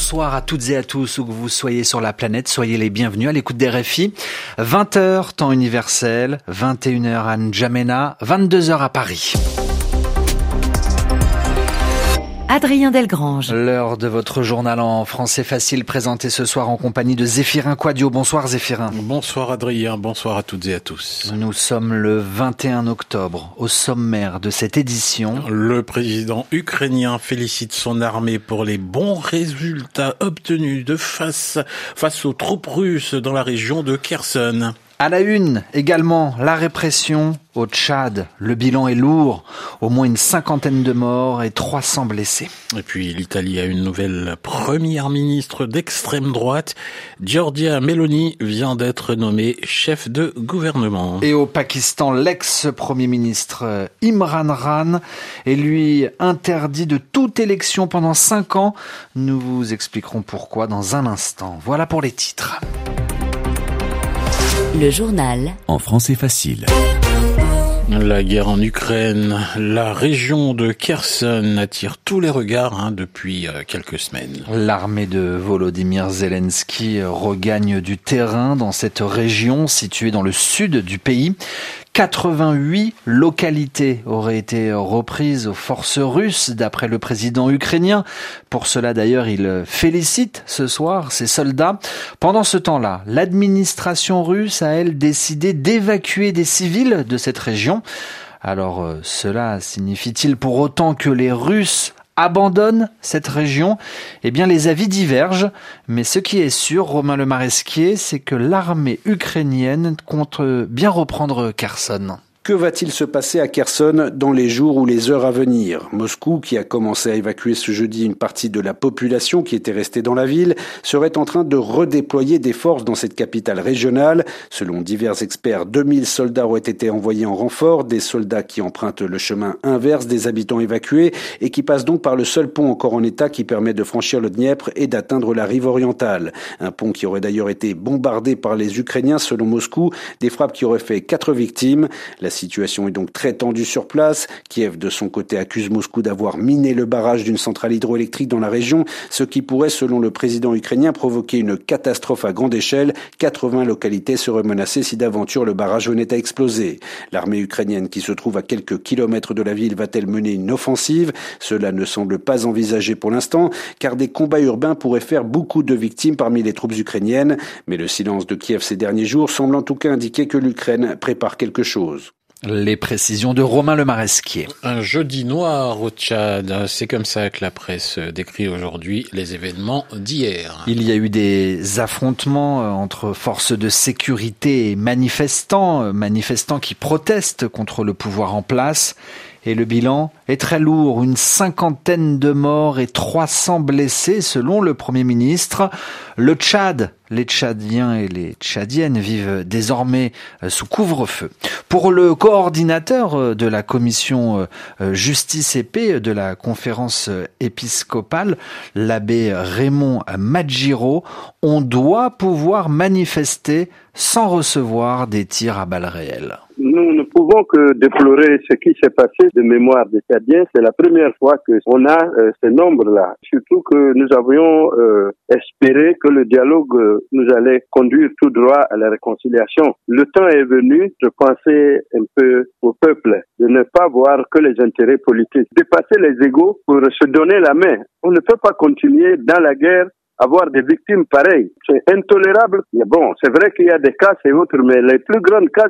bonsoir à toutes et à tous, où que vous soyez sur la planète, soyez les bienvenus à l'écoute des RFI. 20h, temps universel, 21h à N'Djamena, 22h à Paris. Adrien Delgrange. L'heure de votre journal en français facile présenté ce soir en compagnie de Zéphirin Quadio. Bonsoir Zéphirin. Bonsoir Adrien, bonsoir à toutes et à tous. Nous sommes le 21 octobre. Au sommaire de cette édition, le président ukrainien félicite son armée pour les bons résultats obtenus de face, face aux troupes russes dans la région de Kherson. À la une, également, la répression au Tchad. Le bilan est lourd. Au moins une cinquantaine de morts et 300 blessés. Et puis, l'Italie a une nouvelle première ministre d'extrême droite. Giorgia Meloni vient d'être nommée chef de gouvernement. Et au Pakistan, l'ex-premier ministre Imran Khan est lui interdit de toute élection pendant cinq ans. Nous vous expliquerons pourquoi dans un instant. Voilà pour les titres. Le journal. En français facile. La guerre en Ukraine, la région de Kherson attire tous les regards hein, depuis euh, quelques semaines. L'armée de Volodymyr Zelensky regagne du terrain dans cette région située dans le sud du pays. 88 localités auraient été reprises aux forces russes d'après le président ukrainien. Pour cela d'ailleurs, il félicite ce soir ses soldats. Pendant ce temps-là, l'administration russe a elle décidé d'évacuer des civils de cette région. Alors euh, cela signifie-t-il pour autant que les Russes abandonnent cette région Eh bien, les avis divergent, mais ce qui est sûr, Romain Le Maresquier, c'est que l'armée ukrainienne compte bien reprendre Kherson. Que va-t-il se passer à Kherson dans les jours ou les heures à venir? Moscou, qui a commencé à évacuer ce jeudi une partie de la population qui était restée dans la ville, serait en train de redéployer des forces dans cette capitale régionale. Selon divers experts, 2000 soldats auraient été envoyés en renfort, des soldats qui empruntent le chemin inverse des habitants évacués et qui passent donc par le seul pont encore en état qui permet de franchir le Dniepr et d'atteindre la rive orientale. Un pont qui aurait d'ailleurs été bombardé par les Ukrainiens selon Moscou, des frappes qui auraient fait quatre victimes. Situation est donc très tendue sur place. Kiev, de son côté, accuse Moscou d'avoir miné le barrage d'une centrale hydroélectrique dans la région, ce qui pourrait, selon le président ukrainien, provoquer une catastrophe à grande échelle. 80 localités seraient menacées si d'aventure le barrage venait à exploser. L'armée ukrainienne, qui se trouve à quelques kilomètres de la ville, va-t-elle mener une offensive? Cela ne semble pas envisagé pour l'instant, car des combats urbains pourraient faire beaucoup de victimes parmi les troupes ukrainiennes. Mais le silence de Kiev ces derniers jours semble en tout cas indiquer que l'Ukraine prépare quelque chose. Les précisions de Romain Le Maresquier. Un jeudi noir au Tchad, c'est comme ça que la presse décrit aujourd'hui les événements d'hier. Il y a eu des affrontements euh, entre forces de sécurité et manifestants, euh, manifestants qui protestent contre le pouvoir en place. Et le bilan est très lourd, une cinquantaine de morts et 300 blessés selon le Premier ministre. Le Tchad, les Tchadiens et les Tchadiennes vivent désormais euh, sous couvre-feu. Pour le coordinateur euh, de la commission euh, justice et paix de la conférence épiscopale, l'abbé Raymond Magiro, on doit pouvoir manifester sans recevoir des tirs à balles réelles. Nous ne pouvons que déplorer ce qui s'est passé de mémoire des Tchadiens. C'est la première fois qu'on a euh, ce nombre-là. Surtout que nous avions euh, espéré que le dialogue euh, nous allait conduire tout droit à la réconciliation. Le temps est venu de penser un peu au peuple, de ne pas voir que les intérêts politiques, dépasser les égaux pour se donner la main. On ne peut pas continuer dans la guerre avoir des victimes pareilles. C'est intolérable. Mais bon, c'est vrai qu'il y a des cas et autres, mais les plus grandes cas,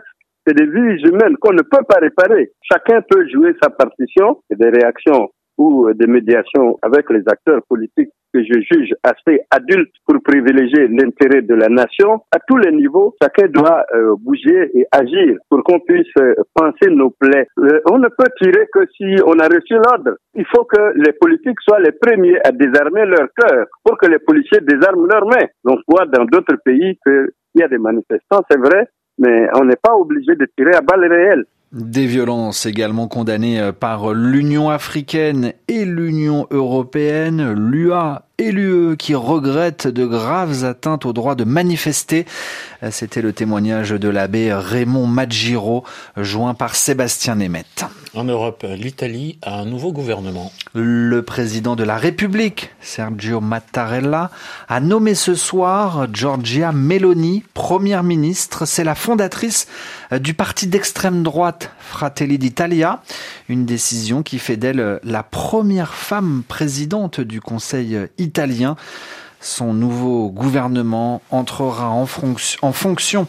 c'est des vies humaines qu'on ne peut pas réparer. Chacun peut jouer sa partition et des réactions ou des médiations avec les acteurs politiques que je juge assez adultes pour privilégier l'intérêt de la nation. À tous les niveaux, chacun doit euh, bouger et agir pour qu'on puisse euh, penser nos plaies. Euh, on ne peut tirer que si on a reçu l'ordre. Il faut que les politiques soient les premiers à désarmer leur cœur pour que les policiers désarment leurs mains. On voit dans d'autres pays qu'il y a des manifestants, c'est vrai, mais on n'est pas obligé de tirer à balles réelles. Des violences également condamnées par l'Union africaine et l'Union européenne, l'UA et l'UE qui regrette de graves atteintes au droit de manifester. C'était le témoignage de l'abbé Raymond Maggiro, joint par Sébastien Nemeth. En Europe, l'Italie a un nouveau gouvernement. Le président de la République, Sergio Mattarella, a nommé ce soir Giorgia Meloni première ministre. C'est la fondatrice du parti d'extrême droite Fratelli d'Italia, une décision qui fait d'elle la première femme présidente du Conseil italien. Son nouveau gouvernement entrera en, fonction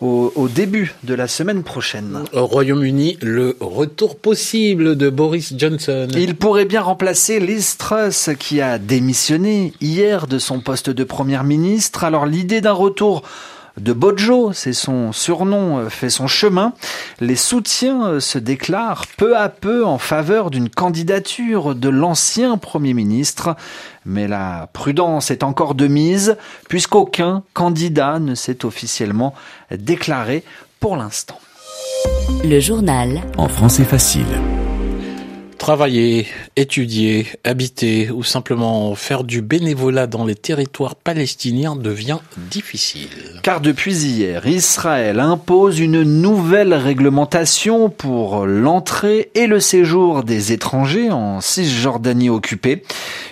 au, début de la semaine prochaine. Au Royaume-Uni, le retour possible de Boris Johnson. Il pourrait bien remplacer Liz Truss qui a démissionné hier de son poste de première ministre. Alors l'idée d'un retour de Bojo, c'est son surnom, euh, fait son chemin. Les soutiens euh, se déclarent peu à peu en faveur d'une candidature de l'ancien Premier ministre. Mais la prudence est encore de mise, puisqu'aucun candidat ne s'est officiellement déclaré pour l'instant. Le journal. En français facile. Travailler, étudier, habiter ou simplement faire du bénévolat dans les territoires palestiniens devient difficile. Car depuis hier, Israël impose une nouvelle réglementation pour l'entrée et le séjour des étrangers en Cisjordanie occupée.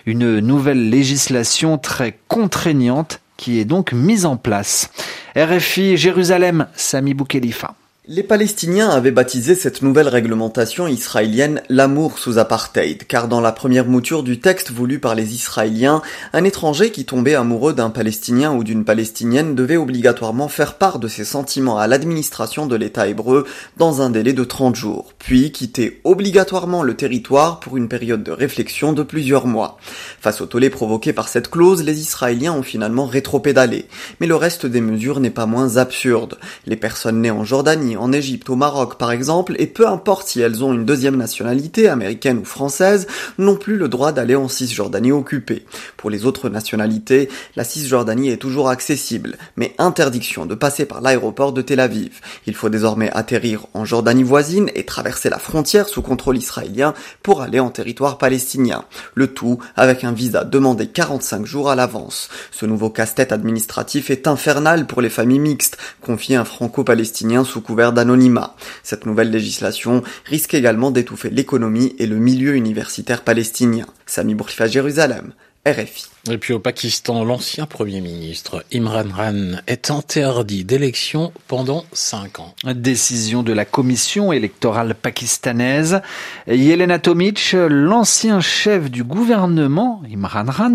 Une nouvelle législation très contraignante qui est donc mise en place. RFI Jérusalem, Sami Boukhelifa. Les Palestiniens avaient baptisé cette nouvelle réglementation israélienne l'amour sous apartheid, car dans la première mouture du texte voulu par les Israéliens, un étranger qui tombait amoureux d'un Palestinien ou d'une Palestinienne devait obligatoirement faire part de ses sentiments à l'administration de l'État hébreu dans un délai de 30 jours, puis quitter obligatoirement le territoire pour une période de réflexion de plusieurs mois. Face au tollé provoqué par cette clause, les Israéliens ont finalement rétropédalé, mais le reste des mesures n'est pas moins absurde. Les personnes nées en Jordanie, en Égypte, au Maroc par exemple, et peu importe si elles ont une deuxième nationalité, américaine ou française, n'ont plus le droit d'aller en Cisjordanie occupée. Pour les autres nationalités, la Cisjordanie est toujours accessible, mais interdiction de passer par l'aéroport de Tel Aviv. Il faut désormais atterrir en Jordanie voisine et traverser la frontière sous contrôle israélien pour aller en territoire palestinien. Le tout avec un visa demandé 45 jours à l'avance. Ce nouveau casse-tête administratif est infernal pour les familles mixtes, confie un franco-palestinien sous couvert d'anonymat. Cette nouvelle législation risque également d'étouffer l'économie et le milieu universitaire palestinien. Sami Bourfifa, Jérusalem. RFI. Et puis au Pakistan, l'ancien Premier ministre Imran Khan est interdit d'élection pendant cinq ans. Décision de la commission électorale pakistanaise. Yelena Tomic, l'ancien chef du gouvernement, Imran Khan,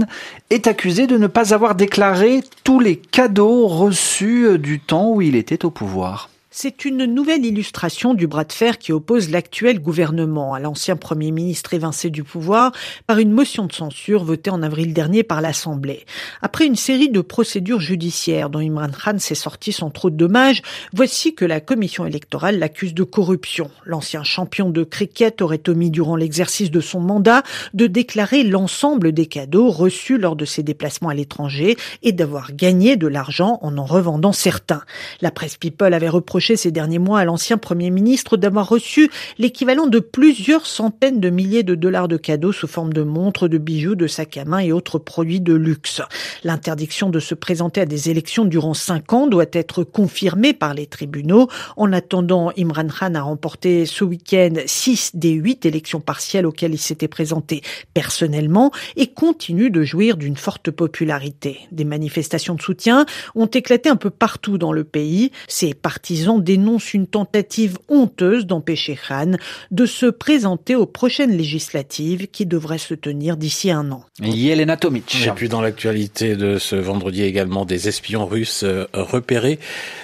est accusé de ne pas avoir déclaré tous les cadeaux reçus du temps où il était au pouvoir. C'est une nouvelle illustration du bras de fer qui oppose l'actuel gouvernement à l'ancien Premier ministre évincé du pouvoir par une motion de censure votée en avril dernier par l'Assemblée. Après une série de procédures judiciaires dont Imran Khan s'est sorti sans trop de dommages, voici que la commission électorale l'accuse de corruption. L'ancien champion de cricket aurait omis durant l'exercice de son mandat de déclarer l'ensemble des cadeaux reçus lors de ses déplacements à l'étranger et d'avoir gagné de l'argent en en revendant certains. La presse People avait reproché ces derniers mois à l'ancien Premier ministre d'avoir reçu l'équivalent de plusieurs centaines de milliers de dollars de cadeaux sous forme de montres, de bijoux, de sacs à main et autres produits de luxe. L'interdiction de se présenter à des élections durant cinq ans doit être confirmée par les tribunaux. En attendant, Imran Khan a remporté ce week-end six des huit élections partielles auxquelles il s'était présenté personnellement et continue de jouir d'une forte popularité. Des manifestations de soutien ont éclaté un peu partout dans le pays. Ses partisans dénonce une tentative honteuse d'empêcher Khan de se présenter aux prochaines législatives qui devraient se tenir d'ici un an. Yelena Tomic. Et puis dans l'actualité de ce vendredi également des espions russes euh, repérés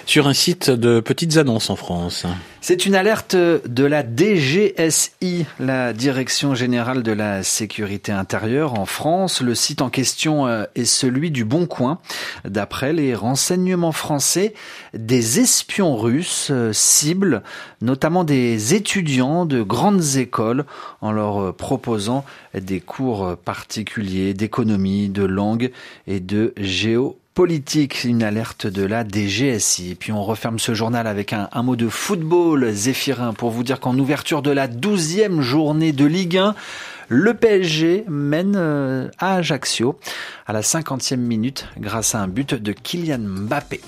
sur un site de petites annonces en France. C'est une alerte de la DGSI, la Direction générale de la sécurité intérieure en France. Le site en question euh, est celui du Bon Coin. D'après les renseignements français, des espions russes euh, ciblent notamment des étudiants de grandes écoles en leur euh, proposant des cours particuliers d'économie, de langue et de géo politique, une alerte de la DGSI. Et puis on referme ce journal avec un, mot de football zéphirin pour vous dire qu'en ouverture de la douzième journée de Ligue 1, Le PSG mène euh, à Ajaccio à la 50e minute grâce à un but de Kylian Mbappé.